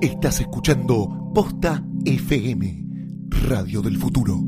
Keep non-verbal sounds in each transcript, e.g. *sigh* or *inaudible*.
Estás escuchando Posta FM, Radio del Futuro.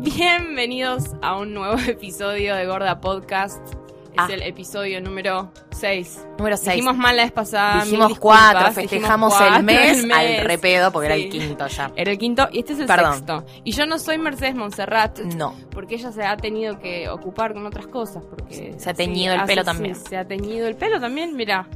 Bienvenidos a un nuevo *laughs* episodio de Gorda Podcast. Es Ah. el episodio número 6. Número 6. Dijimos mal la vez pasada. Dijimos disculpas, cuatro, dijimos festejamos cuatro, el, mes *laughs* al repedo porque era el quinto ya. Era el quinto y este es el Perdón. sexto. Y yo no soy Mercedes Montserrat. No. Porque ella se ha tenido que ocupar con otras cosas. Porque Se ha sí, teñido el hace- pelo sí, también. se ha teñido el pelo también, mira.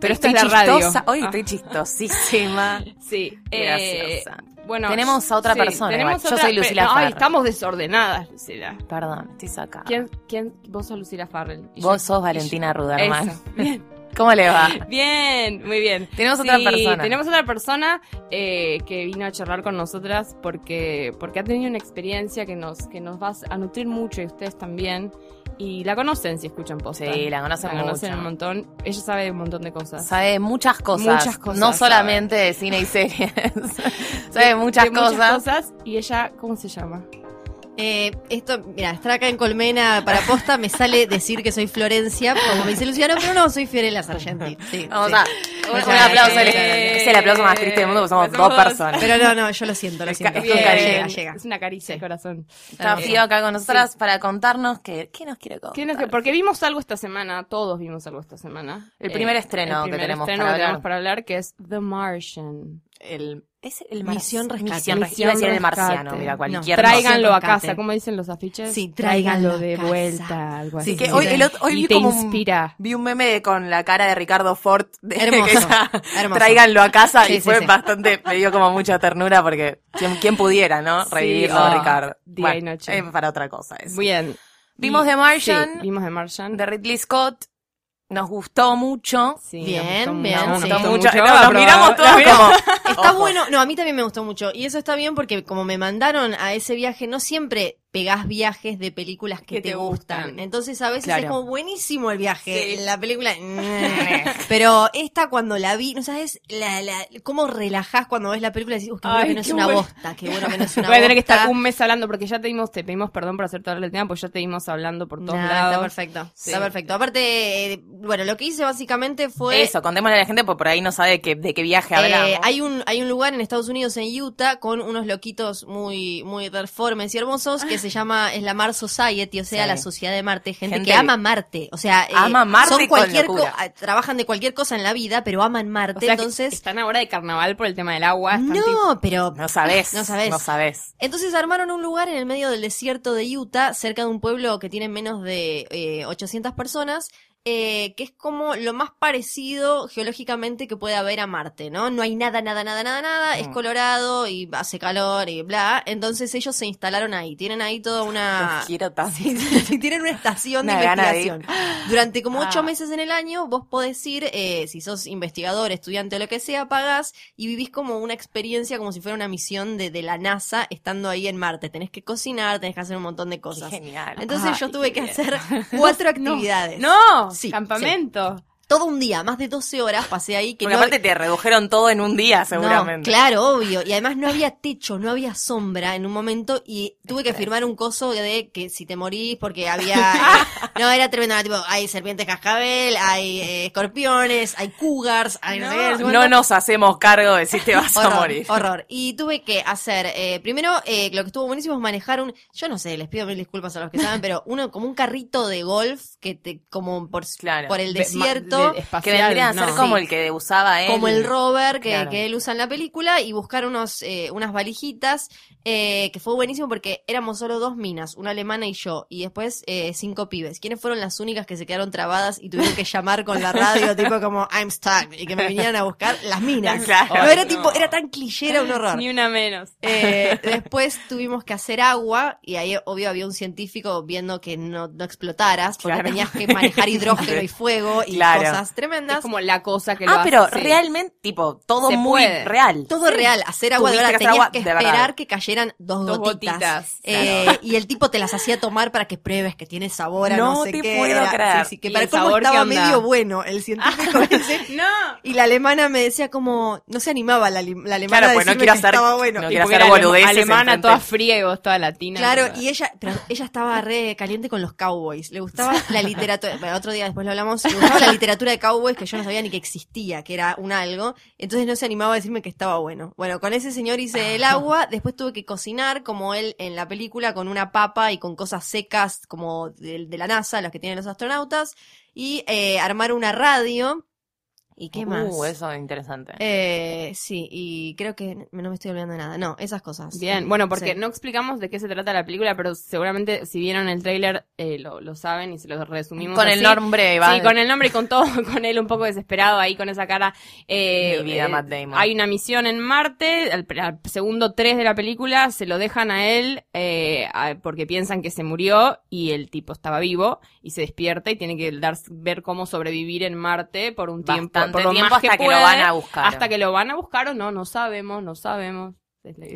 Pero esta estoy es la radio. chistosa. Hoy Ah. estoy chistosísima. *laughs* Sí. Eh, graciosa. Bueno, Tenemos a otra sí, persona Tenemos. Yo otra- soy Lucila Ay, Farrell. estamos desordenadas, Lucila. Perdón, estoy sacada. ¿Quién, quién? Vos sos Lucila Farrell. Y Vos yo- sos Valentina Ruderman. Eso. Bien. *laughs* ¿Cómo le va? Bien, muy bien. Tenemos otra persona. Tenemos otra persona eh, que vino a charlar con nosotras porque, porque ha tenido una experiencia que nos, que nos va a nutrir mucho y ustedes también. Y la conocen si escuchan posta. Sí, la conocen La conocen mucho. un montón. Ella sabe un montón de cosas. Sabe muchas cosas. Muchas cosas No sabe. solamente de cine y series. *laughs* sabe muchas, De cosas. cosas. Y ella, ¿cómo se llama? Eh, esto, mira, estar acá en Colmena para posta me sale decir que soy Florencia, como me dice Luciano, pero no, soy Fiorella Sargenti. Sí, Vamos sí. a. Un, un aplauso. al- Es el aplauso más triste del mundo porque somos Somos dos personas. Pero no, no, yo lo siento, lo Es siento. ca- es Llega, llega, una caricia al corazón. Está Eh, Fío acá con nosotras para contarnos que, ¿qué nos quiere contar. ¿Qué nos- porque vimos algo esta semana, todos vimos algo esta semana. El primer estreno el que primer tenemos estreno para que tenemos para hablar, que es The Martian. El, es el Misión mar- Rescate. Misión Rescate. Misión Iba a decir el Rescate. marciano, mira, No, cualquier Tráiganlo a casa, ¿cómo dicen los afiches? Sí, tráiganlo de casa. vuelta, algo así. Sí, Que sí, hoy, el otro- hoy Y vi te como un- vi un meme con la cara de Ricardo Ford de Hermoso, que hermoso. tráiganlo a casa Sí, y sí, fue sí. bastante, me dio como mucha ternura porque quién, quién pudiera, ¿no? Sí, Revivirlo, oh, Ricardo. día y noche. Es para otra cosa eso. Bien. Vimos The Martian. Sí, vimos The Martian. De Ridley Scott. Nos gustó mucho. Sí, Bien, nos gustó bien, mucho, sí. nos Nos gustó mucho. mucho. No, nos miramos todos como. Está Ojo. bueno, no, a mí también me gustó mucho. Y eso está bien porque como me mandaron a ese viaje, no siempre pegás viajes de películas que, Que te, te gustan. gustan. Entonces a veces Claro. es como buenísimo el viaje. Sí. La película... *laughs* Pero esta cuando la vi, ¿no sabes? La, la, cómo relajás cuando ves la película y decís, "Uy, qué bueno Ay, que no es una bueno. bosta, qué bueno que no es *laughs* una Voy a tener que estar bosta". un mes hablando porque ya te dimos, te pedimos perdón por hacerte hablar del tema, porque ya te dimos hablando por todos Nah, lados. Está perfecto, Sí. está perfecto. Aparte, eh, bueno, lo que hice básicamente fue... Eso, contémosle a la gente porque por ahí no sabe que, de qué viaje Eh, hablamos. hay un hay un lugar en Estados Unidos en Utah con unos loquitos muy muy reformes y hermosos que *laughs* se llama es la Mars Society, o sea, Sí. la sociedad de Marte, gente, Gente que ama Marte, o sea, eh, Ama Marte son con cualquier locura. co- ah, trabajan de cualquier cosa en la vida, pero aman O Marte, sea, entonces están ahora de carnaval por el tema del agua. tipo- no, pero No sabés. No sabés. No sabés. entonces armaron un lugar en el medio del desierto de Utah, cerca de un pueblo que tiene menos de eh, 800 personas, eh, que es como lo más parecido geológicamente que puede haber a Marte, ¿no? No hay nada, nada, nada, nada, nada, es Mm. colorado y hace calor y bla. Entonces ellos se instalaron ahí, tienen ahí toda una... *laughs* Sí, sí, tienen una estación de Una investigación. Durante como ocho Ah. meses en el año, vos podés ir, eh, si sos investigador, estudiante o lo que sea, pagás y vivís como una experiencia, como si fuera una misión de, de la NASA estando ahí en Marte. Tenés que cocinar, tenés que hacer un montón de Qué cosas. genial. Entonces yo tuve que bien. hacer *laughs* cuatro actividades. No, Campamento. Todo un día, más de 12 horas pasé ahí. Que Porque no- aparte te redujeron todo en un día, seguramente. no, claro, obvio. Y además no había techo, no había sombra en un momento y tuve que firmar un coso de que si te morís porque había... *laughs* eh, no, era tremendo. era Tipo, hay serpientes cascabel, hay eh, escorpiones, hay cougars, hay no, no sé No, cuánto. nos hacemos cargo de si te vas a morir. horror. Y tuve que hacer, eh, primero, eh, lo que estuvo buenísimo es manejar un, yo no sé, les pido mil disculpas a los que saben, *laughs* pero uno como un carrito de golf que te, como por, Claro. por el ma- de- espacial, Que vendría a ser no. como Sí. el que usaba él. como el rover que, Claro. que él usa en la película y buscar unos eh, unas valijitas eh, que fue buenísimo porque éramos solo dos minas, una alemana y yo, y después eh, cinco pibes. ¿Quiénes fueron las únicas que se quedaron trabadas y tuvieron que llamar con la radio *laughs* tipo como I'm stuck y que me vinieran a buscar las minas? Claro. No, era No. tipo, era tan cliché, era un *laughs* horror. Ni una menos. Eh, después tuvimos que hacer agua y ahí obvio había un científico viendo que no, no explotaras porque Claro. tenías que manejar *laughs* hidrógeno y fuego y Claro. Cosas tremendas. Es como la cosa que lo Ah, pero hace. sí. realmente, tipo, todo Se muy puede. real. Todo real, hacer agua de verdad. Tenías agua que verdad. esperar que cayeran dos, Dos gotitas. gotitas, Eh, y el tipo te las hacía tomar para que pruebes que tiene sabor a no, No sé te qué. puedo Era- creer. Sí, sí, que ¿Y para cómo estaba medio bueno el científico *laughs* ese. No. Y la alemana me decía como, no se animaba la, alemana Claro, a pues no quiero que hacer- estaba bueno. no Y quiero hacer boludeces alemana toda fría y vos toda latina. Claro, pero- y ella, pero ella estaba re caliente con los cowboys. Le gustaba la literatura, *laughs* bueno, otro día después lo hablamos, le gustaba la literatura *laughs* de cowboys que yo no sabía ni que existía, que era un algo. Entonces no se animaba a decirme que estaba bueno. Bueno, con ese señor hice el *laughs* agua, después tuve que cocinar como él en la película con una papa y con cosas secas como de, de la NASA, las que tienen los astronautas, y eh, armar una radio. ¿Y qué más? Uh, eso es interesante. Eh, sí, y creo que no me estoy olvidando de nada. No, esas cosas. Bien, bueno, porque Sí. no explicamos de qué se trata la película, pero seguramente si vieron el tráiler eh, lo, lo saben y se lo resumimos Con el nombre. Sí, con el nombre y con todo, *laughs* con él un poco desesperado ahí, con esa cara. Eh, Mi vida, eh, Matt Damon. Hay una misión en Marte, al, al segundo tres de la película se lo dejan a él eh, a- porque piensan que se murió y el tipo estaba vivo y se despierta y tiene que dar, ver cómo sobrevivir en Marte por un tiempo, Por lo tiempo más hasta que lo van a buscar. Hasta que lo van a buscar o no, no sabemos, no sabemos.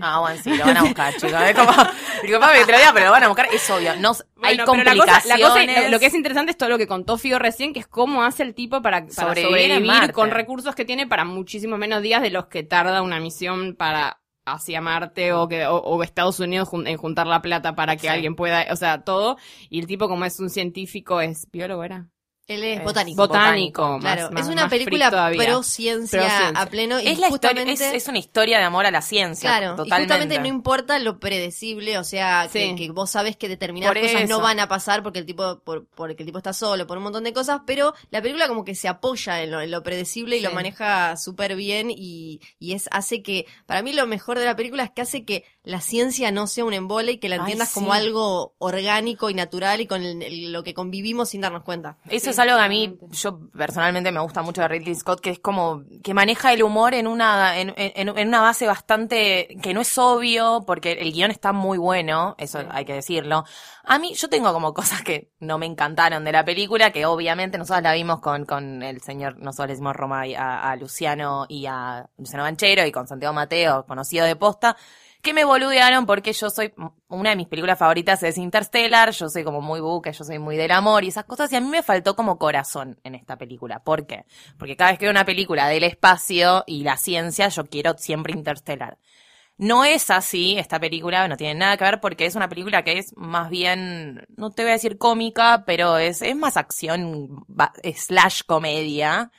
Ah, bueno, sí, lo van a buscar, chicos. Es como, *laughs* te lo diga, pero lo van a buscar, es obvio. No, hay la cosa- complicaciones. la cosa- lo, que es interesante es todo lo que contó Fío recién, que es cómo hace el tipo para, para Sobrevivir con recursos que tiene para muchísimos menos días de los que tarda una misión para hacia Marte o que o, o Estados Unidos jun- en juntar la plata para que Sí. alguien pueda, o sea, todo. Y el tipo como es un científico, es biólogo, ¿era? Él es Es botánico. Botánico. más- Claro, más- es una película pro ciencia, Pro ciencia. a pleno y es la historia, justamente es, es una historia de amor a la ciencia. Claro, totalmente. y justamente no importa lo predecible, o sea, que, Sí. que vos sabes que determinadas Por cosas no van a pasar porque el tipo por, porque el tipo está solo, por un montón de cosas, pero la película como que se apoya en lo, en lo predecible y lo maneja súper bien y, y es hace que, para mí lo mejor de la película es que hace que la ciencia no sea un embole y que la Ay, entiendas como algo orgánico y natural y con el- el- lo que convivimos sin darnos cuenta. Eso es algo que a mí, yo personalmente me gusta mucho de Ridley Scott, que es como que maneja el humor en una, en, en- en una base bastante, que no es obvio, porque el guion está muy bueno, eso hay que decirlo. A mí, yo tengo como cosas que no me encantaron de la película, que obviamente nosotros la vimos con, con el señor, nosotros le decimos Roma a, a Luciano y a Luciano Banchero y con Santiago Mateo, conocido de posta, que me boludearon porque yo soy, una de mis películas favoritas es Interstellar, yo soy como muy buque, yo soy muy del amor y esas cosas, y a mí me faltó como corazón en esta película. ¿Por qué? Porque cada vez que veo una película del espacio y la ciencia, yo quiero siempre Interstellar. No es así esta película, no tiene nada que ver porque es una película que es más bien, no te voy a decir cómica, pero es, es más acción slash comedia.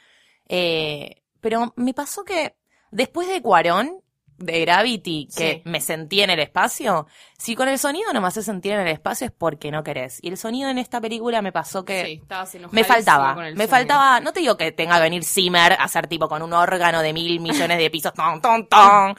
Eh, pero me pasó que después de Cuarón, de Gravity, que Sí. me sentí en el espacio, si con el sonido no me hace sentir en el espacio es porque no querés. Y el sonido en esta película me pasó que... Sí, Me faltaba, con el me sonido. faltaba, no te digo que tenga que venir Zimmer a hacer tipo con un órgano de mil millones de pisos, *laughs* ton, ton, ton.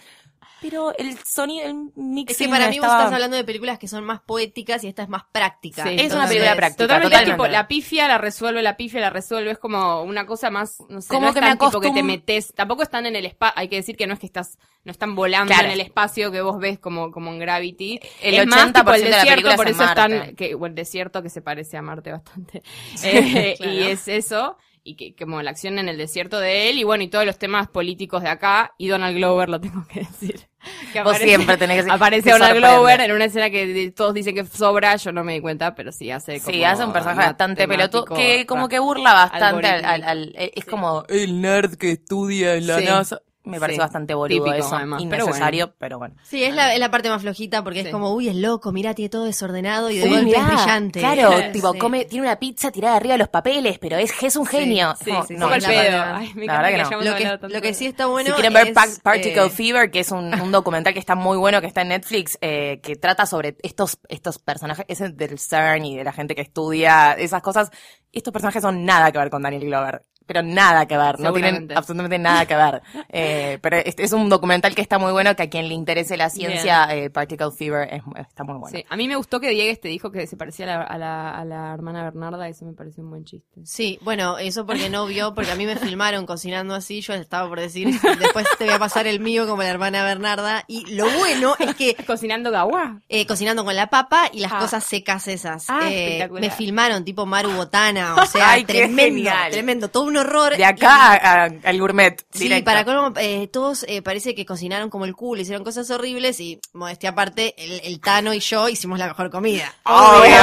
Pero el sonido, el mixing Es que para mí vos estás hablando de películas que son más poéticas y esta es más práctica. Sí, Es una película práctica. Totalmente, tipo, la pifia la resuelve, la pifia la resuelve, es como una cosa más, no sé, Como no es que tan me tipo que te metes, tampoco están en el espacio, hay que decir que no es que estás, no están volando Claro. en el espacio que vos ves como, como en Gravity. El es más 80% tipo el de la desierto, por eso están, que, bueno, el desierto que se parece a Marte bastante. *laughs* Eh, *laughs* Claro. Y es eso, y que como la acción en el desierto de él, y bueno, y todos los temas políticos de acá, y Donald Glover, lo tengo que decir. Que Vos siempre tenés que *laughs* Aparece sorprende. Glover en una escena que todos dicen que sobra, yo no me di cuenta, pero sí hace como Sí, hace un personaje bastante pelotudo que como que burla bastante al, al- es como el nerd que estudia en la Sí. NASA. Me parece Sí. bastante boludo Típico, eso, además, pero innecesario, pero bueno. Sí, es la, es la parte más flojita porque Sí. es como, uy, es loco, mira, tiene todo desordenado y de Uy, golpe mirá, es brillante. Claro, *laughs* Sí. tipo, come, tiene una pizza tirada arriba de los papeles, pero es, es un genio. Sí, No, sí, no, el la pedo. verdad. Ay, me La encanta verdad que que no. Lo que, tanto lo que sí está bueno si quieren ver es, Pa- Particle eh, Fever, que es un, un *laughs* documental que está muy bueno, que está en Netflix, eh, que trata sobre estos, estos personajes, ese del CERN y de la gente que estudia esas cosas. Estos personajes son nada que ver con Daniel Glover. Pero nada que ver, no tienen absolutamente nada que ver. *laughs* Eh, pero es, es un documental que está muy bueno, que a quien le interese la ciencia, eh, Particle Fever, es- está muy bueno. Sí, a mí me gustó que Diegues te dijo que se parecía a la, a la, a la hermana Bernarda, eso me pareció un buen chiste. Sí, bueno, eso porque no vio, porque a mí me *laughs* filmaron cocinando así, yo estaba por decir, después te voy a pasar el mío como la hermana Bernarda, y lo bueno es que *laughs* Cocinando gawa. eh, cocinando con la papa y las Ah. cosas secas esas. Ah, Eh, espectacular. me filmaron tipo Maru Botana, o sea, Ay, tremendo, tremendo, todo un horror. De acá a- a- al gourmet, Sí, directo. para colmo, eh, todos eh, parece que cocinaron como el culo, hicieron cosas horribles y, modestia aparte, el, el Tano y yo hicimos la mejor comida. Obvio.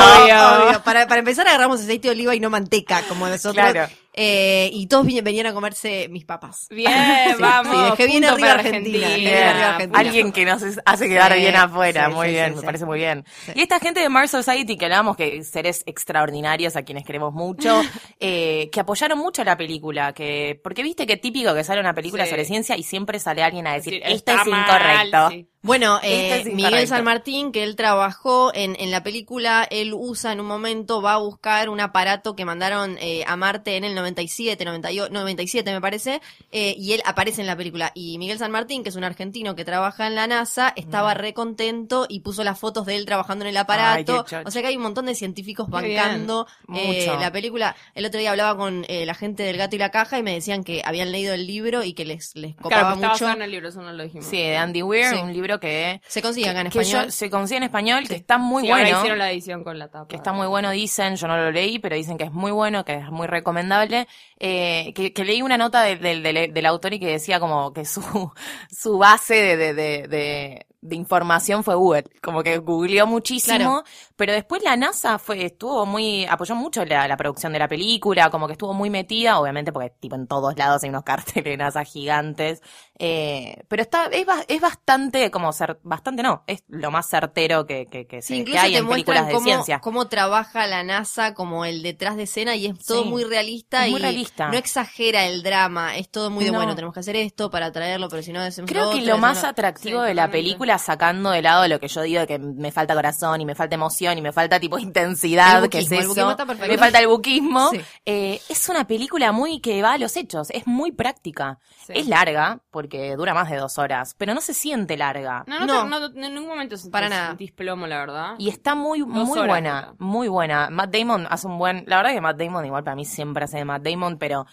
obvio. Para, para empezar agarramos aceite de oliva y no manteca, como nosotros. Claro. Eh, y todos venían a comerse mis papas. Bien, *laughs* Sí, vamos. sí, dejé bien arriba Argentina, Bien. arriba Argentina. Alguien que nos hace quedar Sí, bien afuera, sí, muy sí, bien, sí, me sí. parece muy bien. Sí. Y esta gente de Mars Society que hablábamos que seres extraordinarios a quienes queremos mucho, *laughs* eh, que apoyaron mucho la película, que porque viste que típico que sale una película Sí. sobre ciencia y siempre sale alguien a decir, Sí, esto es mal, incorrecto. sí. Bueno, eh, Miguel. San Martín, que él trabajó en, en la película, él usa en un momento, va a buscar un aparato que mandaron eh, a Marte en el 97, 98, 97 me parece, eh, y él aparece en la película. Y Miguel San Martín, que es un argentino que trabaja en la NASA, estaba re contento y puso las fotos de él trabajando en el aparato. Ay, o sea que hay un montón de científicos bancando eh, Mucho. la película. El otro día hablaba con eh, la gente del Gato y la Caja y me decían que habían leído el libro y que les, les Claro, copaba pues está mucho. en el libro, eso no lo dijimos. Sí, de Andy Weir, Sí. un libro que, Se consigue acá en que español. yo- se consigue en español, que está muy Sí, ahora bueno. hicieron la edición con la tapa. que está muy bueno, dicen, yo no lo leí, pero dicen que es muy bueno, que es muy recomendable, eh, que, que leí una nota del- del- autor y que decía como que su, *laughs* su base de, de, de, de- de información fue Google, como que googleó muchísimo, Claro. pero después la NASA fue, estuvo muy, apoyó mucho la, la producción de la película, como que estuvo muy metida, obviamente porque tipo en todos lados hay unos *laughs* carteles de NASA gigantes, eh, pero está, es, es bastante, como ser, bastante no, es lo más certero que, que, que, Sí, se- que incluso hay en películas de cómo, ciencia. cómo trabaja la NASA, como el detrás de escena, y es todo Sí, muy realista es muy y realista. No exagera el drama. Es todo muy de No. bueno, tenemos que hacer esto para traerlo, pero si no hacemos Creo que otro, lo más no- atractivo Sí, de la película, sacando de lado lo que yo digo de que me falta corazón y me falta emoción y me falta tipo intensidad, El que es eso, buquismo está perfecto. me falta el buquismo, Sí. eh, es una película muy que va a los hechos, es muy práctica. Sí. Es larga, porque dura más de dos horas, pero no se siente larga. No, no, No. te- no, en ningún momento se- Para nada. sentís plomo, la verdad. Y está muy, Dos muy horas buena, muy buena. Matt Damon hace un buen, la verdad que Matt Damon igual para mí siempre hace de Matt Damon, pero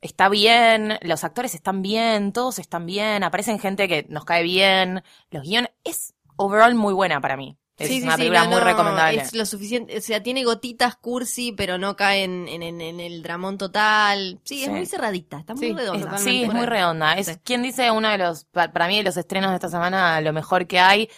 está bien, los actores están bien, todos están bien, aparecen gente que nos cae bien, los guiones, es overall muy buena para mí. Es Sí, una sí, película no, muy no, recomendable. Es lo suficiente, o sea, tiene gotitas cursi, pero no cae en, en, en- en el dramón total. Sí, es muy cerradita, está muy redonda. es- Sí, es muy redonda. Es quien dice uno de los, pa- para mí de los estrenos de esta semana, lo mejor que hay.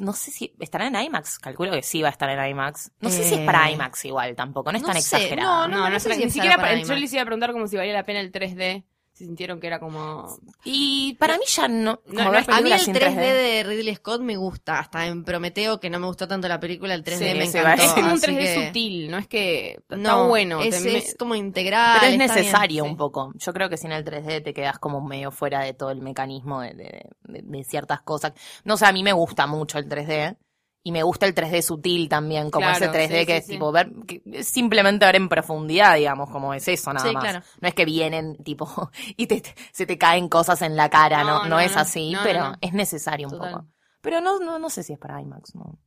No sé si estará en IMAX, calculo que sí va a estar en IMAX. No sé si es para Eh, IMAX igual tampoco, no es no tan sé, exagerado. no, No, no, sé si ni siquiera para para- IMAX. yo les iba a preguntar como si valía la pena el 3D, si sintieron que era como... Y para mí ya no, como no es- A mí el sin 3D de Ridley Scott me gusta, hasta en Prometeo, que no me gustó tanto la película, el 3D Sí, me encantó. Es como un así 3D que- sutil, no es que está No, bueno. Es, te- es como integral. Pero es bien, necesario sí. un poco. Yo creo que sin el 3D te quedas como medio fuera de todo el mecanismo de, de- de- de ciertas cosas. No sé, a mí me gusta mucho el 3D. Y me gusta el 3D sutil también, como Claro, ese 3D sí, que sí, es sí. tipo ver, que simplemente ver en profundidad, digamos, como es eso nada Sí, más. claro. No es que vienen tipo *laughs* y te, se te caen cosas en la cara, no, No, no, no, es así, pero es necesario un Total. poco. Pero no, no, no sé si es para IMAX, no.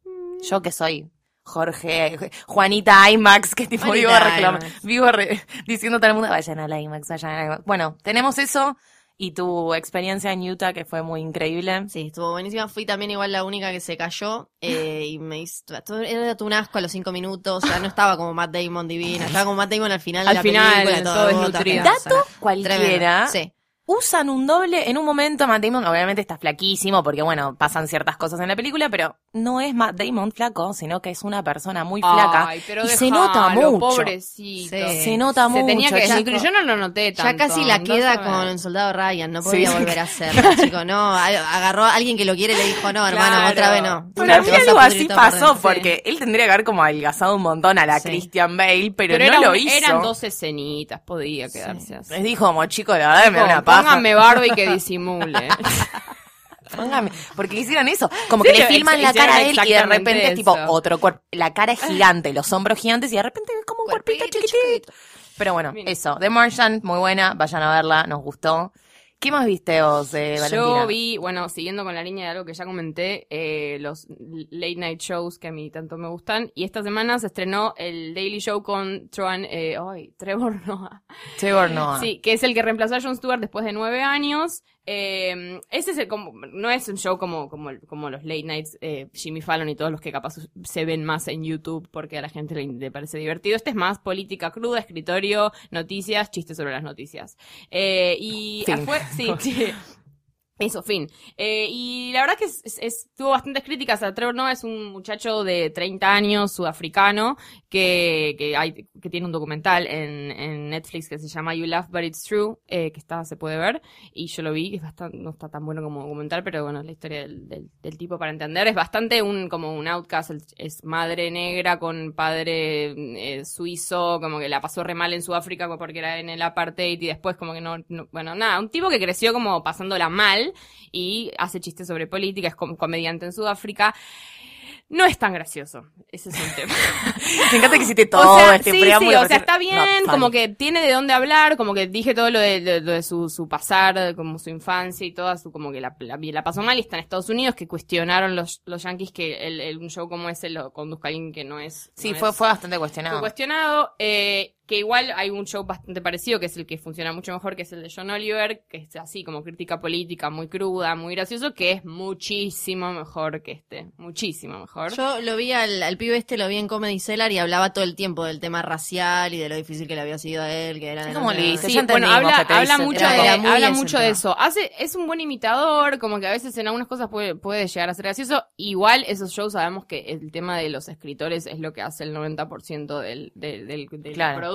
Yo que soy Jorge, Juanita IMAX, que tipo Juanita vivo, reclam- IMAX. vivo re- diciendo a todo el mundo, vayan a la IMAX, vayan a la IMAX. Bueno, tenemos eso y tu experiencia en Utah que fue muy increíble. Sí, estuvo buenísima. Fui también igual la única que se cayó eh, y me hizo... todo- Era todo un asco a los cinco minutos. O sea, no estaba como Matt Damon divina. Estaba como Matt Damon al final Al de la final, película. todo asquerosa. Dato cualquiera. Tremendo. Sí. Usan un doble en un momento, Matt Damon obviamente está flaquísimo porque bueno, pasan ciertas cosas en la película, pero no es Matt Damon flaco, sino que es una persona muy flaca. Ay, pero y se nota mucho. pobrecito. Sí. Se nota Se mucho. tenía que ya- decir, yo no lo noté tanto. Ya casi la no queda con el soldado Ryan, no Sí. podía volver a *laughs* hacerlo, chico, no, agarró a alguien que lo quiere y le dijo, no, hermano, Claro. otra vez no. Para mí algo así por pasó, porque él tendría que haber como adelgazado un montón a la Sí. Christian Bale, pero, Pero no era lo un- hizo. eran dos escenitas, podía quedarse así. Les dijo como, chico, la verdad me da una paja. Pónganme Barbie que disimule. *laughs* Póngame. Porque le hicieron eso. Como Sí, que le filman la cara a él y de repente es tipo eso. otro cuerpo. La cara es gigante, los hombros gigantes y de repente es como un cuerpito Cuerpito chiquitito. Pero bueno, eso. The Martian, muy buena. Vayan a verla, nos gustó. ¿Qué más viste vos, eh, Valentina? Yo vi, bueno, siguiendo con la línea de algo que ya comenté, eh, los late night shows que a mí tanto me gustan. Y esta semana se estrenó el Daily Show con Tron, eh, Trevor Noah. Trevor Noah. Sí, que es el que reemplazó a Jon Stewart después de nueve años. Eh, ese es el, como, no es un show como, como, como los late nights, eh, Jimmy Fallon y todos los que capaz se ven más en YouTube porque a la gente le, le parece divertido. Este es más política cruda, escritorio, noticias, chistes sobre las noticias. Eh, y sí, *laughs* sí. Eso, fin. Eh, y la verdad que es, es- tuvo bastantes críticas. A Trevor Noah es un muchacho de 30 años, sudafricano, que, que, hay, que tiene un documental en, Netflix que se llama You Laugh But It's True, eh, que está, se puede ver. Y yo lo vi, es bastante, no está tan bueno como documental, pero bueno, es la historia del, del, tipo para entender. Es bastante un, como un outcast, es madre negra con padre eh, suizo, como que la pasó re mal en Sudáfrica porque era en el apartheid y después como que no- bueno, nada, un tipo que creció como pasándola mal y hace chistes sobre política, es com- comediante en Sudáfrica. No es tan gracioso, ese es un *laughs* tema. Me encanta que hiciste todo o sea, este sí, preámbulo. sí, o sea, está bien, "Not como funny". que tiene de dónde hablar, como que dije todo lo de, de- lo de su, su pasar, como su infancia y toda su, como que la, la, la pasó mal y está en Estados Unidos, que cuestionaron los, los yankees que el, el- un show como ese lo conduzca alguien que no es. Sí, no fue, es- fue bastante fue cuestionado. cuestionado, eh, que igual hay un show bastante parecido, que es el que funciona mucho mejor, que es el de John Oliver, que es así como crítica política, muy cruda, muy gracioso, que es muchísimo mejor que este, muchísimo mejor. Yo lo vi al, al pibe este, lo vi en Comedy Cellar y hablaba todo el tiempo del tema racial y de lo difícil que le había sido a él, que era ¿Cómo le dice? Sí, bueno, habla, habla mucho, de, habla mucho de eso. Hace, es un buen imitador, como que a veces en algunas cosas puede, puede llegar a ser gracioso. Igual esos shows sabemos que el tema de los escritores es lo que hace el 90% del, del, del, del Claro. producto.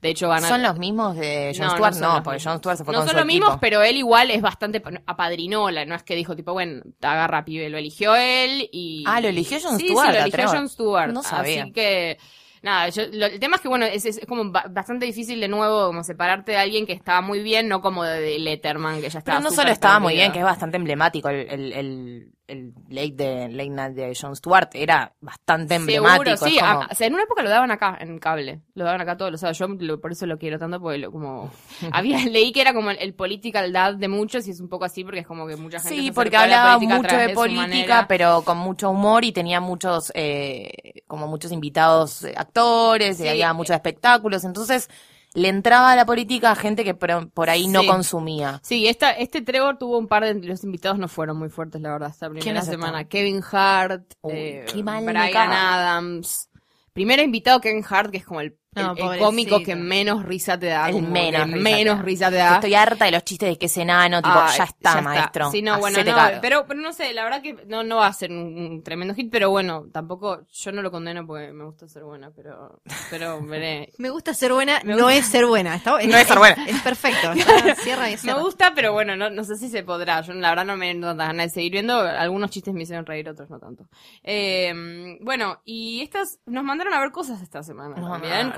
De hecho, van a... ¿Son los mismos de Jon No, Stewart? no porque. Jon Stewart se fue no con son su los mismos, equipo. pero él igual es bastante apadrinó, la- no es que dijo tipo, bueno, te agarra pibe, lo eligió él y... Ah, ¿lo eligió Jon sí, Stewart, Sí, lo eligió? Jon Stewart. No sabía. Así que, nada, yo- lo- el tema es que, bueno, es, es como ba- bastante difícil de nuevo como separarte de alguien que estaba muy bien, no como de, de Letterman, que ya estaba Pero no solo estaba muy bien, que es bastante emblemático el, el, el, el late, de, late night de Jon Stewart. Era bastante emblemático. Seguro, sí. es como- a- o sea, en una época lo daban acá, en cable. Lo daban acá todos los sábados. Yo lo- por eso lo quiero tanto, porque lo, como... *laughs* había Leí que era como el, el political dad de muchos y es un poco así porque es como que mucha gente Sí, porque hablaba política mucho de política, pero con mucho humor y tenía muchos, eh, como muchos invitados eh, actores, y había muchos espectáculos, entonces le entraba a la política a gente que por, por ahí no consumía. Sí, esta, este Trevor tuvo un par de los invitados no fueron muy fuertes, la verdad, esta primera ¿Quiénes semana. Kevin Hart, Uy, eh, Brian. Adams. Primero invitado Kevin Hart, que es como el, No, el- cómico que menos risa te da. El menos risa menos te da. risa te da. Estoy harta de los chistes de que es enano, tipo, Ay, ya está, maestro. Sí, no, bueno, no, pero, pero no sé, la verdad que no, no va a ser un, un tremendo hit, pero bueno, tampoco, yo no lo condeno porque me gusta ser buena, pero, pero *laughs* veré. Me gusta ser buena, Me no gusta- es ser buena. Está, *laughs* No es ser buena. Es, perfecto. *laughs* está- cierra y Me gusta, pero bueno, no, no sé si se podrá. Yo la verdad no me no tantas ganas de seguir viendo. Algunos chistes me hicieron reír, otros no tanto. Eh, bueno, y estas nos mandaron a ver cosas esta semana Nos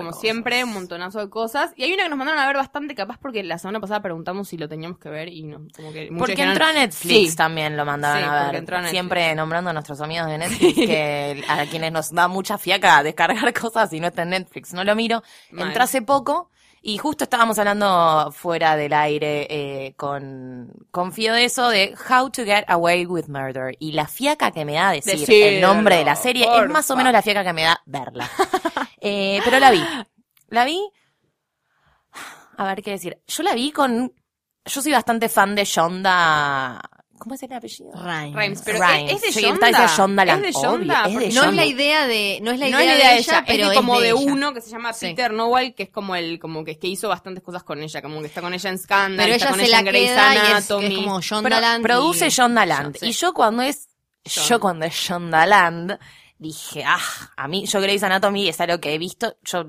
como cosas. siempre, un montonazo de cosas. Y hay una que nos mandaron a ver bastante, capaz porque la semana pasada preguntamos si lo teníamos que ver y no, como que Porque entró a Netflix Sí. también lo mandaban Sí, a ver. entró a Netflix. Siempre nombrando a nuestros amigos de Netflix *laughs* que a quienes nos da mucha fiaca descargar *laughs* cosas y no está en Netflix. No lo miro. Mal. Entró hace poco y justo estábamos hablando fuera del aire eh, con, con Fío de eso, de How to Get Away with Murder. Y la fiaca que me da decir Decirlo, el nombre de la serie es más o menos la fiaca que me da verla. *laughs* Eh, pero la vi. *gasps* La vi. A ver qué decir. Yo la vi con. Yo soy bastante fan de Shonda. ¿Cómo es el apellido? Rhymes. Rhymes, pero Rhymes. ¿es de Sí, Shonda? ¿Es de Obvio, Shonda? es de Porque No es Shonda. la idea de, no es la idea, no es la idea de de ella, ella, pero es de como de, ella. uno que se llama Sí. Peter Nowell, que es como el, como que, que hizo bastantes cosas con ella, como que está con ella en Scandal, Pero está ella con se ella la en Grey's es, Anatomy. es como Pero Shondaland. produce y- Shondaland. Sí. Y yo cuando es. Shonda. Yo cuando es Shondaland. Dije, ah, a mí, yo Grey's Anatomy es algo que he visto. Yo,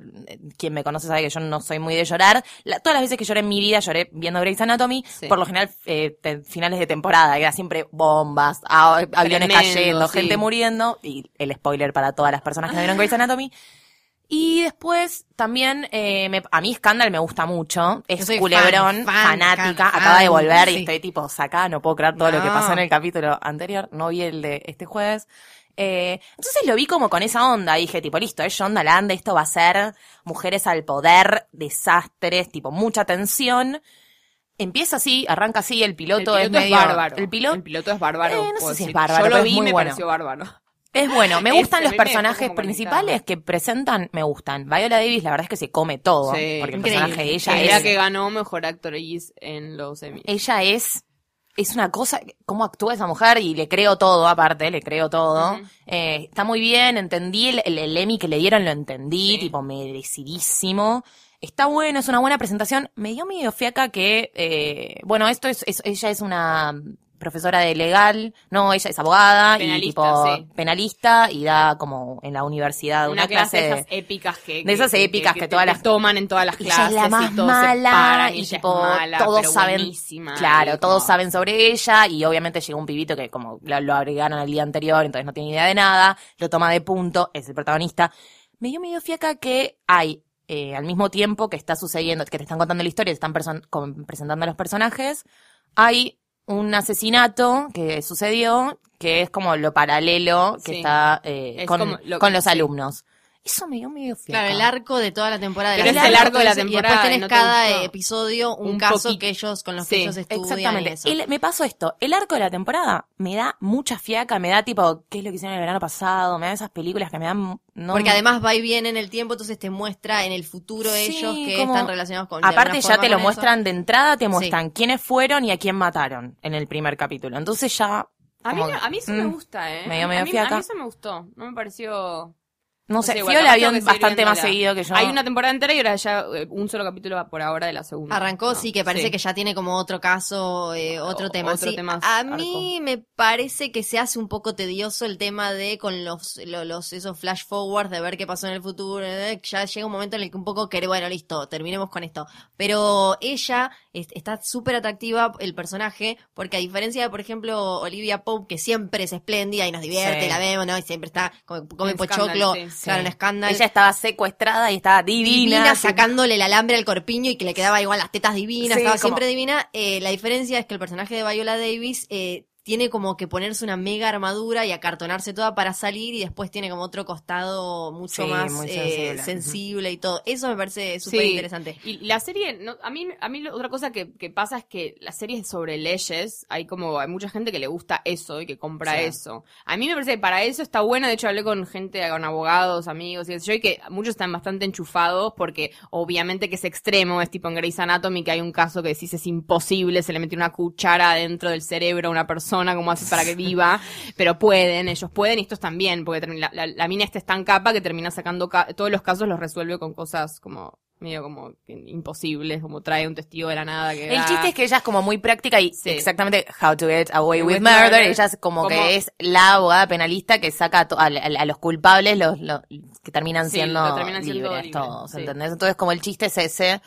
quien me conoce sabe que yo no soy muy de llorar. La- todas las veces que lloré en mi vida lloré viendo Grey's Anatomy. Sí. Por lo general, eh, te- finales de temporada, que era siempre bombas, aviones Tremendo, cayendo, sí. gente muriendo. Y el spoiler para todas las personas que no vieron Grey's Anatomy. Y después también, eh, me- a mí Scandal me gusta mucho. Es culebrón, fan, fan, fanática. fan, acaba de volver y sí. estoy tipo sacada, no puedo creer todo lo que pasó en el capítulo anterior. No vi el de este jueves. Eh, entonces lo vi como con esa onda. Dije, tipo, listo, es John Land, esto va a ser mujeres al poder, desastres, tipo, mucha tensión. Empieza así, arranca así, el piloto, el piloto es medio. bárbaro. El piloto El piloto es bárbaro. Eh, no sé si es bárbaro, Yo lo es vi muy me bueno. pareció bárbaro. es bueno. Me Es- gustan los personajes principales que presentan, me gustan. Viola Davis, la verdad es que se come todo. Sí, porque el personaje de ella Que era es. que ganó mejor actriz en los Emmy. ella es es una cosa, cómo actúa esa mujer y le creo todo, aparte, le creo todo. Eh, está muy bien, entendí el, el, el Emmy que le dieron, lo entendí, Sí. tipo merecidísimo. Está bueno, es una buena presentación. Me dio medio fiaca que, eh, bueno, esto es, es- ella es una profesora de legal, no, ella es abogada y Penalista, tipo sí. penalista y da como en la universidad una, una clase de de- esas épicas que, de esas épicas que te- todas te las- toman en todas las ella es clases la más y todos se mala paran, y, tipo mala, todos saben claro y todos saben sobre ella y obviamente llegó un pibito que como lo, lo agregaron el día anterior entonces no tiene idea de nada lo toma de punto es el protagonista me dio medio fiaca que hay eh, al mismo tiempo que está sucediendo que te están contando la historia te están presentando a los personajes hay un asesinato que sucedió que es como lo paralelo que Sí. está eh, Es con, como lo- con los sí. alumnos eso me dio medio fiaca Claro, el arco de toda la temporada. Pero la es el arco de la y después temporada, tenés ¿no te cada gustó? episodio un, Un caso poquito. que ellos, con los que ellos estudian y Exactamente. eso. El- me pasó esto. El arco de la temporada me da mucha fiaca, me da tipo, ¿qué es lo que hicieron el verano pasado? Me da esas películas que me dan. No, Porque además va y viene en el tiempo, entonces te muestra en el futuro Sí, ellos que como- están relacionados con Aparte, ya te lo muestran eso. de entrada, te muestran quiénes fueron y a quién mataron en el primer capítulo. Entonces ya. A mí, a mí eso me mm, gusta, ¿eh? mí- medio a mí, fiaca. A mí eso me gustó. No me pareció... No sé, igual, la vio que bastante más seguido que yo. Hay una temporada entera y ahora ya eh, un solo capítulo por ahora de la segunda. Arrancó, No, sí, que parece sí. que ya tiene como otro caso, eh, otro O- tema. otro sí. tema a arco. mí me parece que se hace un poco tedioso el tema de con los, lo- los esos flash forward de ver qué pasó en el futuro. eh, Ya llega un momento en el que un poco querés, bueno, listo, terminemos con esto. Pero ella es- está súper atractiva, el personaje, porque a diferencia de, por ejemplo, Olivia Pope, que siempre es espléndida y nos divierte, Sí. la vemos, ¿no? Y siempre está, come, come pochoclo, sí. claro, en escándalo Ella estaba secuestrada y estaba divina. divina, sacándole el alambre al corpiño y que le quedaba igual las tetas divinas, Sí, estaba como- siempre divina. Eh, la diferencia es que el personaje de Viola Davis eh, tiene como que ponerse una mega armadura y acartonarse toda para salir y después tiene como otro costado mucho Sí, más eh, sensible. y todo. Eso me parece súper Sí. interesante. Y la serie, no, a mí, a mí lo- otra cosa que, que pasa es que la serie es sobre leyes. Hay como, hay mucha gente que le gusta eso y que compra Sí. eso. A mí me parece que para eso está bueno. De hecho, hablé con gente, con abogados, amigos y yo, y que muchos están bastante enchufados porque obviamente que es extremo. Es tipo en Grey's Anatomy que hay un caso que decís es imposible, se le metió una cuchara dentro del cerebro a una persona, como hace para que viva? Pero pueden, ellos pueden y estos también, porque la, la mina esta es tan capa que termina sacando ca- todos los casos los resuelve con cosas como medio como imposibles, como trae un testigo de la nada que El da- chiste es que ella es como muy práctica y Sí. exactamente how to get away with With murder. murder. Ella es como, Como- que es la abogada penalista que saca a, a- a- los culpables, los, los- que terminan siendo lo terminan siendo libres libres, todos, sí. ¿entendés? Entonces como el chiste es ese.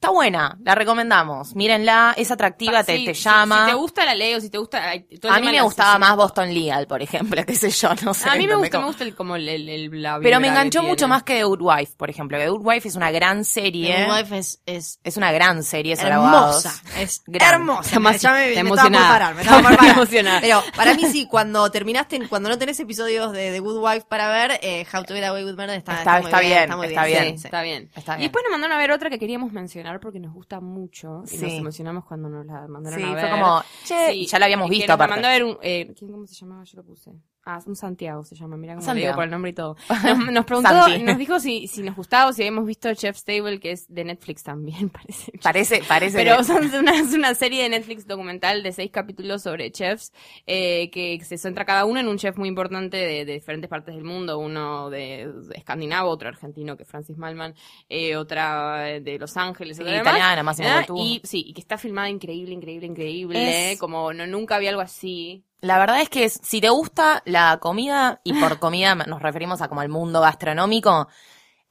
Está buena, la recomendamos. Mírenla, es atractiva, te, Sí, te si- llama. Si, te gusta la ley o si te gusta todo a mí me gustaba más. Boston Legal, por ejemplo, *laughs* qué sé yo, no sé. A mí me gusta, me Como- gusta el, como el, el, el- la Pero me enganchó mucho más que The Good Wife, por ejemplo. The Good Wife es una gran serie. The Wife es, es Es una gran serie abogados. hermosa. Es *laughs* Gran. hermosa. Está más- Ya me, está me estaba por emocionada. parar, me estaba *laughs* por Está parar. emocionada. Pero para mí sí, cuando terminaste, cuando no tenés episodios de The Good Wife para ver, eh, How to Get Away with Murder está, Está- muy está bien, está muy está bien. bien. Sí, está bien. Está Y bien. después nos mandaron a ver otra que queríamos mencionar porque nos gusta mucho y nos Sí. emocionamos cuando nos la mandaron Sí, a ver. fue como, che, Sí, y ya la habíamos visto nos aparte. mandó a ver un, eh, ¿quién, ¿cómo se llamaba? Yo lo puse. Ah, un Santiago se llama, mira cómo le Santiago. digo por el nombre y todo. *laughs* Nos, nos preguntó, nos dijo si, si nos gustaba o si habíamos visto Chef's Table, que es de Netflix también, *laughs* parece. Parece, parece. Pero son una, es una serie de Netflix documental de seis capítulos sobre chefs, eh, que se centra cada uno en un chef muy importante de, de diferentes partes del mundo, uno de, de escandinavo, otro argentino que es Francis Malman, eh, otra de Los Ángeles, Sí, otra italiana, Massimo Ah, Bottura. Y sí, y que está filmada increíble, increíble, increíble, Es- como no, nunca había algo así. La verdad es que si te gusta la comida, y por *laughs* comida nos referimos a como el mundo gastronómico,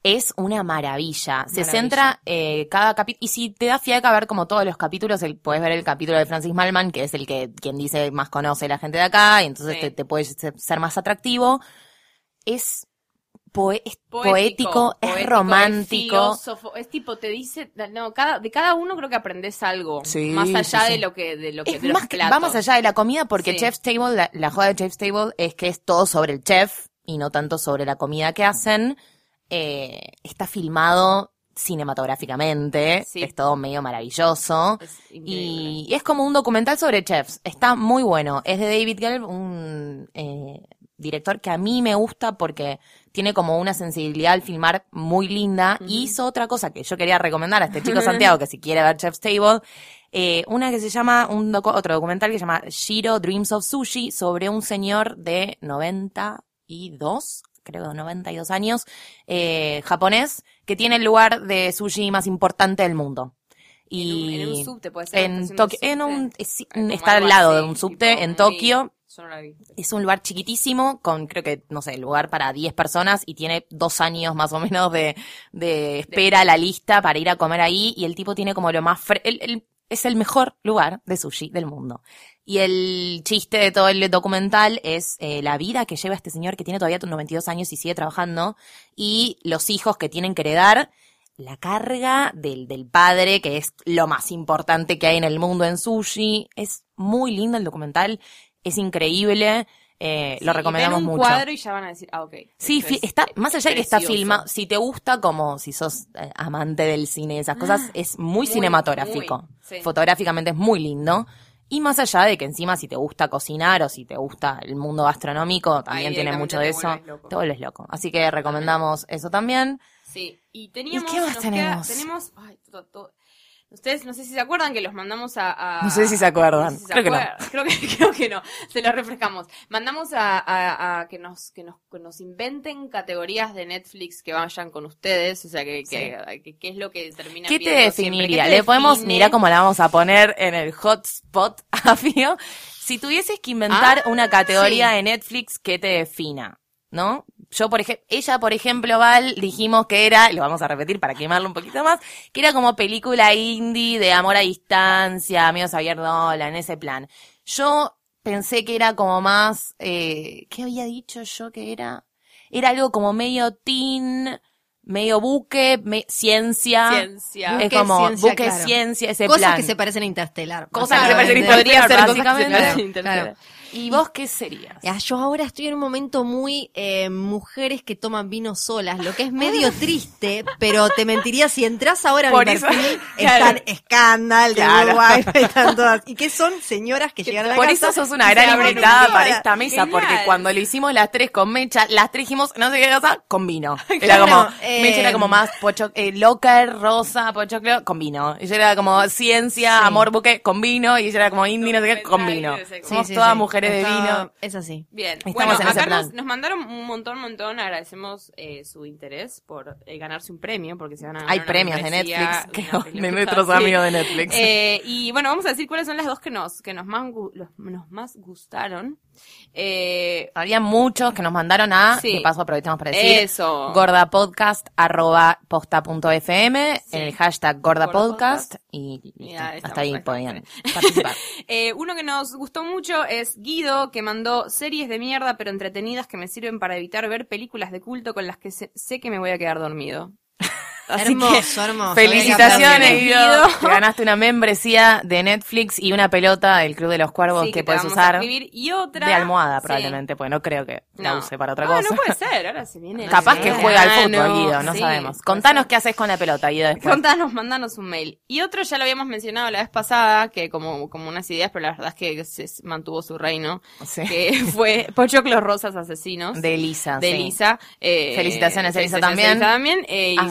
es una maravilla. Se Maravilla. centra eh, cada capítulo, y si te da fiaca ver como todos los capítulos, el, puedes ver el capítulo de Francis Malman, que es el que quien dice más conoce la gente de acá, y entonces Sí. te, te puede ser más atractivo. Es poe- es poético, es poético, romántico. filósofo, es tipo, te dice, no, cada, de cada uno creo que aprendes algo. Sí, más allá sí, sí. de lo que, de lo que, Es de los más que, platos. va más allá de la comida porque. Chef's Table, la, la joda de Chef's Table es que es todo sobre el chef y no tanto sobre la comida que hacen. Eh, está filmado cinematográficamente, Sí. es todo medio maravilloso. Es. Y, y es como un documental sobre chefs. Está muy bueno. Es de David Gelb, un eh, director que a mí me gusta porque tiene como una sensibilidad al filmar muy linda. Y hizo otra cosa que yo quería recomendar a este chico *laughs* Santiago que si quiere ver Chef's Table. eh, una que se llama, un docu- otro documental que se llama Shiro Dreams of Sushi sobre un señor de 92, creo 92 años, eh, japonés, que tiene el lugar de sushi más importante del mundo. Y en un, en un subte, puede ser. en Tokio, en un, es- está al lado así, de un subte en Tokio. Es un lugar chiquitísimo con creo que, no sé, lugar para 10 personas y tiene dos años más o menos de, de espera a la lista para ir a comer ahí y el tipo tiene como lo más... fre- el- es el mejor lugar de sushi del mundo. Y el chiste de todo el documental es eh, la vida que lleva este señor que tiene todavía 92 años y sigue trabajando y los hijos que tienen que heredar la carga del, del padre, que es lo más importante que hay en el mundo en sushi. Es muy lindo el documental, es increíble, eh, Sí, lo recomendamos ven un mucho. cuadro y ya van a decir, ah, ok. Sí, es está, más allá de que está filmado, si te gusta como si sos eh, amante del cine y esas cosas, es muy, Ah, muy, cinematográfico. muy, sí. Fotográficamente es muy lindo. Y más allá de que encima si te gusta cocinar o si te gusta el mundo gastronómico, también tiene mucho de eso, loco. te vuelves loco. Así que recomendamos eso también. Sí, y teníamos... ¿Y qué más tenemos? queda- tenemos... Ay, to- to- Ustedes no sé si se acuerdan que los mandamos a... a- No sé si se acuerdan. no sé si se Creo que no. *laughs* Creo que, creo que no. Se los refrescamos. Mandamos a, a- a que, nos, que, nos, que nos inventen categorías de Netflix que vayan con ustedes. O sea, que, que, que- que es lo que termina ¿Qué te definiría? ¿Qué te Le podemos, mira cómo la vamos a poner en el hotspot *laughs* a Fío. Si tuvieses que inventar Ah, una categoría sí. de Netflix que te defina, ¿no? Yo, por ejemplo, ella, por ejemplo, Val, dijimos que era, lo vamos a repetir para quemarlo un poquito más, que era como película indie de amor a distancia, amigos Javier Dolan, ese plan. Yo pensé que era como más, eh, ¿qué había dicho yo que era? Era algo como medio teen, medio buque, me- ciencia. Ciencia. Es Buque, como ciencia, buque claro. ciencia, ese Cosas plan. que se parecen a Interstellar. Cosas que se básicamente. parecen a Podría ser Interstellar, cosas que se básicamente. parecen a Interstellar. Claro. ¿Y vos qué serías? Ya, yo ahora estoy en un momento muy eh, mujeres que toman vino solas, lo que es medio triste, pero te mentiría si entras ahora a mi Por eso, perfil, *laughs* claro. están Scandal, Claro. Están todas. Y que son señoras que llegan a la Por casa eso sos una gran invitada para esta mesa, Genial. porque cuando lo hicimos las tres con Mecha, las tres dijimos, no sé qué cosa, con vino. *laughs* Era Claro, como, eh, Mecha era como más pocho, eh, locker, rosa, pochoclo, con vino. Ella era como ciencia, Sí. amor, buque, con vino, y ella era como indie, no sé qué, con vino. Sí, Somos sí, todas mujeres de vino. Es así. Bien, Estamos bueno, en ese acá plan. nos, nos mandaron un montón, montón, agradecemos eh, su interés por eh, ganarse un premio, porque se van a ganar Hay premios de Netflix, que de nuestros amigos de Netflix. Eh, y bueno, vamos a decir cuáles son las dos que nos, que nos más, los- nos más gustaron. Eh, Había muchos que nos mandaron a, Sí. de paso aprovechamos para decir, eso. gordapodcast arroba posta.fm, Sí. el hashtag gordapodcast Gordapodcast. y. Ya, estamos, hasta ahí podían *laughs* participar. Eh, uno que nos gustó mucho es Guido, que mandó series de mierda pero entretenidas que me sirven para evitar ver películas de culto con las que sé, sé que me voy a quedar dormido. Así hermoso, hermoso. Felicitaciones, Guido. Guido. Te ganaste una membresía de Netflix y una pelota del Club de los Cuervos Sí, que te puedes usar. Y otra. de almohada Sí. probablemente, pues no creo que la No. use para otra Ah, cosa. no puede *laughs* ser, ahora se viene. Capaz que verano, juega al fútbol, Guido, no sí, sabemos. Contanos qué haces con la pelota, Guido, después. Contanos, mandanos un mail. Y otro ya lo habíamos mencionado la vez pasada, que como, como unas ideas, pero la verdad es que se mantuvo su reino, Sí. que *laughs* fue Pochoclos Rosas Asesinos. De Elisa. de sí. Elisa. eh, Felicitaciones, Elisa, también. Elisa también. eh, y ya.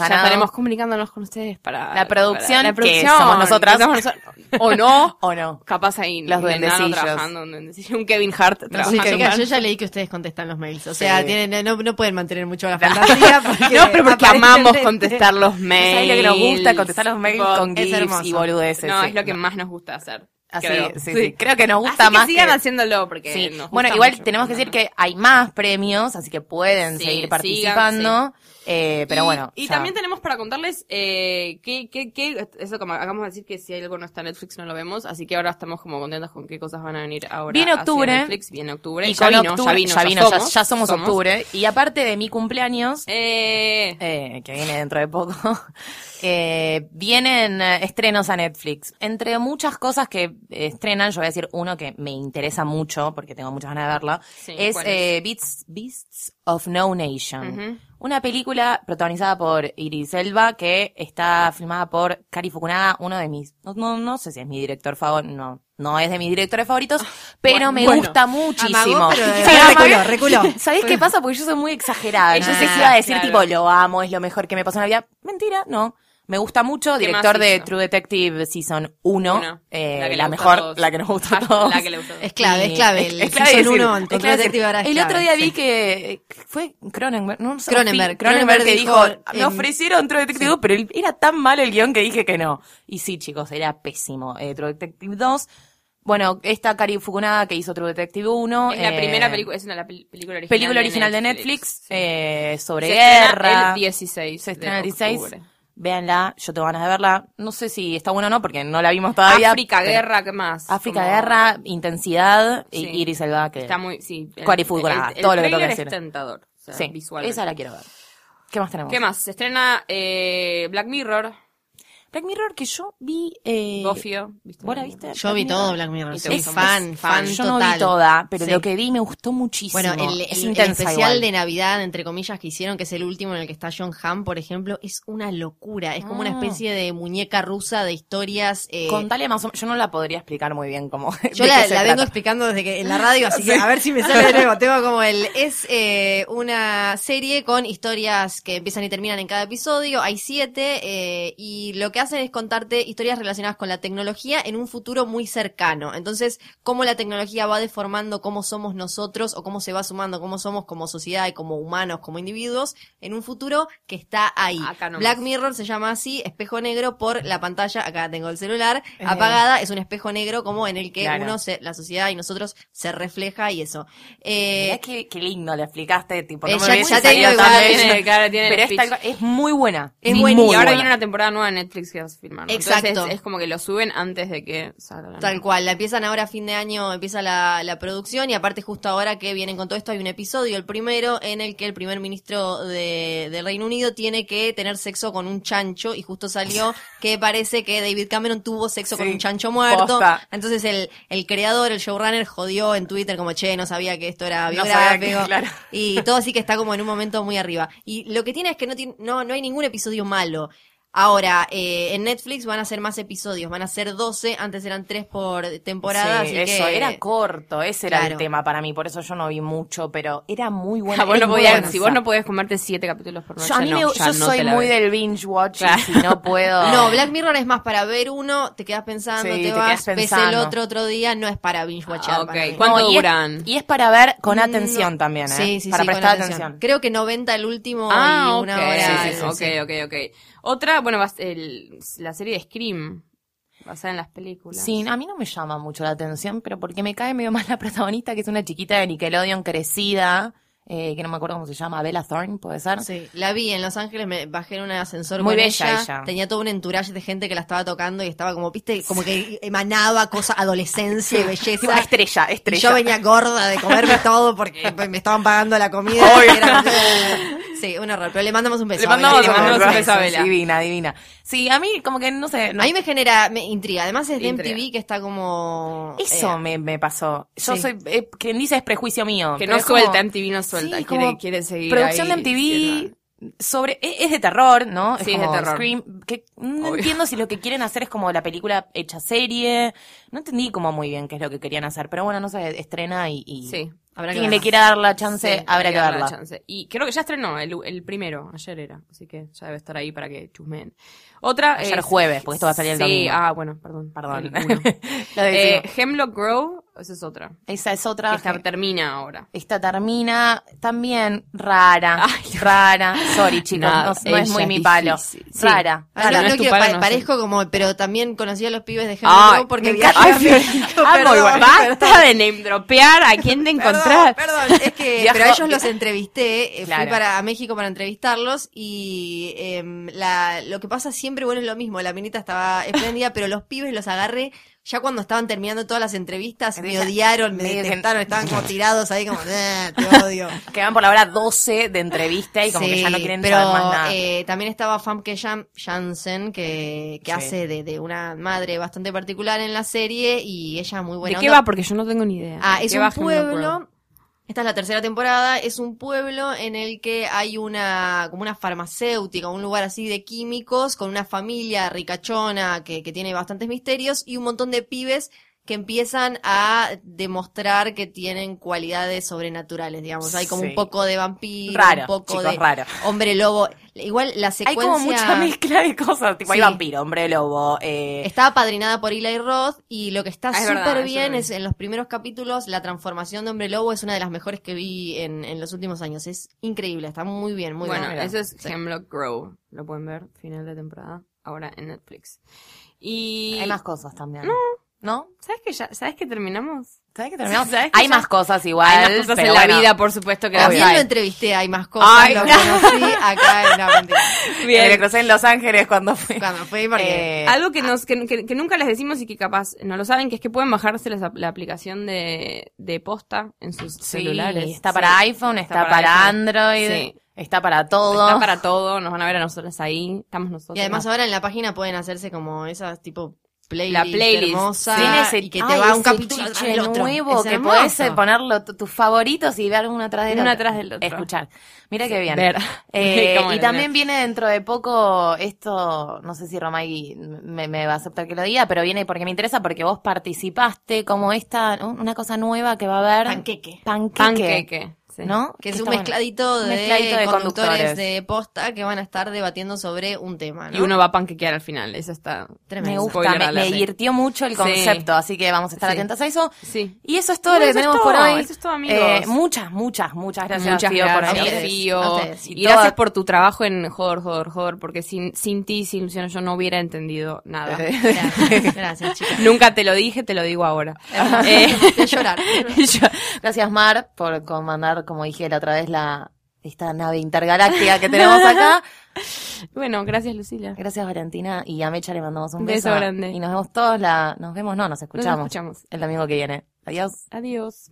Estaremos comunicándonos con ustedes para La producción, para- que somos nosotras. que somos nosotras. o no. ¿O no? Capaz ahí Los duendecillos. trabajando, un duendecillo, un Kevin Hart No, trabajando. sí, chicas, mal. yo ya leí que ustedes contestan los mails. O sea, Sí. tienen, no, no pueden mantener mucho la *laughs* fantasía. Porque No, pero porque amamos contestar los *laughs* mails. ¿Sabes lo que nos gusta? Contestar los mails Tipo, con es GIFs y boludeces. No, sí. es lo que más nos gusta hacer. Así, Creo. sí, Sí. sí. Creo que nos gusta Así que más. sigan que- haciéndolo porque Sí. nos Bueno, igual mucho. tenemos que decir que hay más premios, así que pueden Sí, seguir sigan, participando. Eh, pero y, bueno. Y también tenemos para contarles eh, que, que, que, eso como acabamos de decir que si algo no está en Netflix no lo vemos, así que ahora estamos como contentos con qué cosas van a venir ahora. Viene octubre. Netflix, viene octubre. Y ya, vino, octubre- ya vino, ya vino, ya- somos, ya somos octubre. Y aparte de mi cumpleaños, Eh, eh, que viene dentro de poco, *laughs* eh, vienen eh, estrenos a Netflix. Entre muchas cosas que eh, estrenan, yo voy a decir uno que me interesa mucho, porque tengo muchas ganas de verla, Sí, es, ¿cuál eh, Beasts, Beasts of No Nation. Una película protagonizada por Iris Elba, que está filmada por Kari Fukunaga, uno de mis, no, no, no sé si es mi director favorito, no, no es de mis directores favoritos, pero bueno, me bueno. gusta muchísimo. Amagó, pero Sí, reculó, reculó. ¿Sabés qué pasa? Porque yo soy muy exagerada. Yo Ah, sé que iba a decir claro. tipo, lo amo, es lo mejor que me pasó en la vida. Mentira, no. Me gusta mucho, ¿Qué director de? True Detective Season 1, Uno. eh, La la a mejor, la que nos gusta a Hashtag todos. la que le gusta a. Es clave, es clave. El es clave season decir, uno es con clave Detective ahora es El clave, otro día sí. vi que eh, fue Cronenberg, no, no sé, Cronenberg. Cronenberg, Cronenberg que dijo, Cronenberg dijo me en- ofrecieron True Detective 2, pero el- era tan malo el guion que dije que no. Y sí, chicos, era pésimo. Eh, True Detective 2, bueno, esta Kari Fukunaga que hizo True Detective 1. Es la eh, primera película, es una la pel- película original. película original de Netflix, Sí. eh, sobre Se estrena guerra. el 16 Se de estrena el 16. octubre. Véanla, yo tengo ganas de verla. No sé si está buena o no, porque no la vimos todavía. África, pero- guerra, ¿qué más? África, Como- guerra, intensidad y. Iris Elba, que Está muy, sí. el- el- el todo lo que tengo que decir. es tentador. O sea, sí, visualmente. esa la quiero ver. ¿Qué más tenemos? ¿Qué más? Se estrena eh, Black Mirror, Black Mirror que yo vi... Eh, Gofio. ¿viste? ¿Vos la viste? Yo vi todo Black Mirror. Soy fan, mucho. fan Yo total. no vi toda, pero Sí. lo que vi me gustó muchísimo. Bueno, el, es el- el especial igual. de Navidad, entre comillas, que hicieron, que es el último en el que está John Hamm, por ejemplo, es una locura. Es como una Ah. especie de muñeca rusa de historias. eh, Contale más o menos, yo no la podría explicar muy bien cómo. *laughs* Yo la, la vengo explicando desde que en la radio, así que *laughs* a ver si me sale de nuevo. Tengo como el es eh, una serie con historias que empiezan y terminan en cada episodio. Hay siete eh, y lo que hacen es contarte historias relacionadas con la tecnología en un futuro muy cercano. Entonces, cómo la tecnología va deformando cómo somos nosotros o cómo se va sumando cómo somos como sociedad y como humanos, como individuos en un futuro que está ahí. Acá. Black Mirror se llama así, espejo negro por la pantalla. Acá tengo el celular Eh. apagada. Es un espejo negro como en el que Claro. uno se, la sociedad y nosotros se refleja y eso. Eh, qué, qué lindo le explicaste, tipo, Eh, no me ya- te digo, tan igual, bien. tiene- *laughs* claro, tiene el pero es, pitch. tal- es muy buena. Es muy buenísima. Y ahora buena. viene una temporada nueva de Netflix Exacto. Entonces es, es como que lo suben antes de que salga. Tal cual, la empiezan ahora a fin de año, empieza la, la producción y aparte justo ahora que vienen con todo esto hay un episodio, el primero, en el que el primer ministro de, del Reino Unido tiene que tener sexo con un chancho y justo salió *laughs* que parece que David Cameron tuvo sexo con un chancho muerto. posta. Entonces el, el creador, el showrunner jodió en Twitter como, che, no sabía que esto era biográfico. claro. Y todo así que está como en un momento muy arriba. Y lo que tiene es que no, tiene, no, no hay ningún episodio malo. Ahora, eh, en Netflix van a ser más episodios, van a ser 12, antes eran 3 por temporada, Sí, así eso, que... era corto, ese era el tema para mí, por eso yo no vi mucho, pero era muy *laughs* buena. Ah, vos no podías- densa. si vos no podés comerte siete capítulos por noche, Yo, a mí no, me- ya yo no soy muy ves. del binge watch Claro. y si no puedo. *laughs* No, Black Mirror es más para ver uno, te quedas pensando, Sí, te, te vas, ves el otro otro día, no es para binge watchar. Ah. ¿Cuánto No, y es- duran? Y es, para ver con No. atención también, ¿eh? Sí, sí, para prestar atención. Creo que 90 el último Ah, y una hora. Sí, sí, sí, ok, ok, ok. Otra, bueno, el- la serie de Scream, basada en las películas. Sí, a mí no me llama mucho la atención, pero porque me cae medio *laughs* mal la protagonista, que es una chiquita de Nickelodeon crecida, eh, que no me acuerdo cómo se llama, Bella Thorne, ¿puede ser? Sí, la vi en Los Ángeles, me bajé en un ascensor Muy con bella ella. ella. Tenía todo un entourage de gente que la estaba tocando y estaba como, viste, como que emanaba cosa, adolescencia y *laughs* belleza. Tipo, estrella, Y estrella. yo venía gorda de comerme todo porque *laughs* me estaban pagando la comida. Era como- sí, un horror. Pero le mandamos un beso. Le mandamos un mandamos beso. un beso, a Bella. Divina, divina. Sí, a mí como que, no sé, no- A mí me genera me intriga. Además es de Intriga. MTV que está como... eso eh, me, me pasó. Yo sí. soy, eh, quien dice es prejuicio mío. Que no como- suelta, MTV no suelta, Sí, quiere, como quiere seguir Producción ahí, de MTV sobre es, es de terror, ¿no? Sí, es como de terror. Scream, que no Obvio. entiendo si lo que quieren hacer es como la película hecha serie. No entendí como muy bien qué es lo que querían hacer, pero bueno, no sé, estrena y, y Sí. Habrá quien le quiera dar la chance, Sí, habrá que darle verla. la chance. Y creo que ya estrenó el, el primero, ayer era, así que ya debe estar ahí para que chusmeen. Otra Ayer es- jueves, porque esto va a salir el sí, domingo. ah, bueno, perdón. Perdón. El *laughs* Eh. Hemlock Grove, esa es otra. Esa es Que otra. esta termina ahora. Esta termina también rara. *laughs* Ay. rara. Sorry, chicos. Nada, no, no es muy es mi palo. Sí. Rara. Rara, no, no no quiero, palo, pa- parezco como, pero también conocí a los pibes de Henry porque *laughs* perdón, igual. Basta de name dropear a quién te Perdón, encontrás. Perdón, es que Viajó- pero a ellos los entrevisté, eh, Claro. fui para a México para entrevistarlos y em, la, lo que pasa siempre bueno es lo mismo, la minita estaba espléndida, pero los pibes los agarré ya cuando estaban terminando todas las entrevistas, me odiaron, me que- detestaron, estaban como *laughs* tirados ahí como, "Eh, te odio. *laughs* Que van por la hora 12 de entrevista y como que ya no quieren pero, saber más nada. eh, también estaba Famke Jan- Janssen, que, que Sí. hace de, de una madre bastante particular en la serie y ella muy buena ¿De qué va? Porque yo no tengo ni idea. Ah, ¿De es un pueblo. Esta es la tercera temporada. Es un pueblo en el que hay una, como una farmacéutica, un lugar así de químicos, con una familia ricachona que, que tiene bastantes misterios y un montón de pibes que empiezan a demostrar que tienen cualidades sobrenaturales, digamos. Hay como Sí. un poco de vampiro, Raro, un poco chicos, de raro. hombre lobo. Igual la Hay secuencia... como mucha mezcla de cosas. Tipo, hay vampiro, hombre lobo. Eh, Está apadrinada por Eli Roth y lo que está Ah, es súper bien es en los primeros capítulos la transformación de Hombre Lobo es una de las mejores que vi en, en los últimos años. Es increíble, está muy bien, muy bueno, bien. eso es Sí. Hemlock Grove. Lo pueden ver, final de temporada, ahora en Netflix. Y... Hay más cosas también. ¿No? ¿Sabes que ya, sabes que terminamos? ¿Sabes que terminamos? ¿Sabes que Hay ya- más cosas igual. Hay más cosas pero en la bueno. vida, por supuesto, que las También lo entrevisté, hay más cosas, Ay, lo *laughs* no. conocí acá en la mentira. Que me crucé en Los Ángeles cuando fui. Cuando fui porque... Eh, Algo que, nos, que, que- que nunca les decimos y que capaz no lo saben, que es que pueden bajarse la, aplicación de, de posta en sus sí, celulares. Está Sí. para iPhone, está, para. Android, Sí. está para todo. Está para todo, nos van a ver a nosotros ahí, estamos nosotros. Y además ahora en la página pueden hacerse como esas tipo playlist, La playlist, hermosa sí. Tiene ese, y que te ay, va un capítulo nuevo que eh, ponerlo tu- tus favoritos y ver uno atrás del Uno otro. atrás del otro. Escuchar. Mira qué bien. Ver. Eh, *laughs* y también ver. viene dentro de poco esto, no sé si Romay me, me va a aceptar que lo diga, pero viene porque me interesa porque vos participaste como esta, una cosa nueva que va a haber. Panqueque. Panqueque. Panqueque. Sí. ¿No? Que es un bueno. mezcladito de, Un mezcladito de conductores, conductores. de posta que van a estar debatiendo sobre un tema, ¿no? Y uno va a panquequear al final, eso está... Me Tremendo. gusta, Spoiler me, me divirtió mucho el Sí. concepto, así que vamos a estar Sí. atentos a eso. Sí. Y eso es todo Bueno, lo que tenemos por hoy. eso es todo, amigos. Eh, muchas, muchas, muchas gracias, Muchas Fío, por gracias, ustedes, ustedes. Y, Y gracias por tu trabajo en Jodor, Jodor, Jodor, porque sin, sin ti, sin Luciano, yo no hubiera entendido nada. *laughs* Gracias, gracias, chicas. Nunca te lo dije, te lo digo ahora. Eh, *laughs* *laughs* De llorar. Gracias, Mar, por comandar, como dije la otra vez, la esta nave intergaláctica que tenemos acá. *laughs* bueno, gracias, Lucila. Gracias, Valentina. Y a Mecha le mandamos un beso. beso grande. Y nos vemos todos la... Nos vemos, no, nos escuchamos. Nos escuchamos. El domingo que viene. Adiós. Adiós.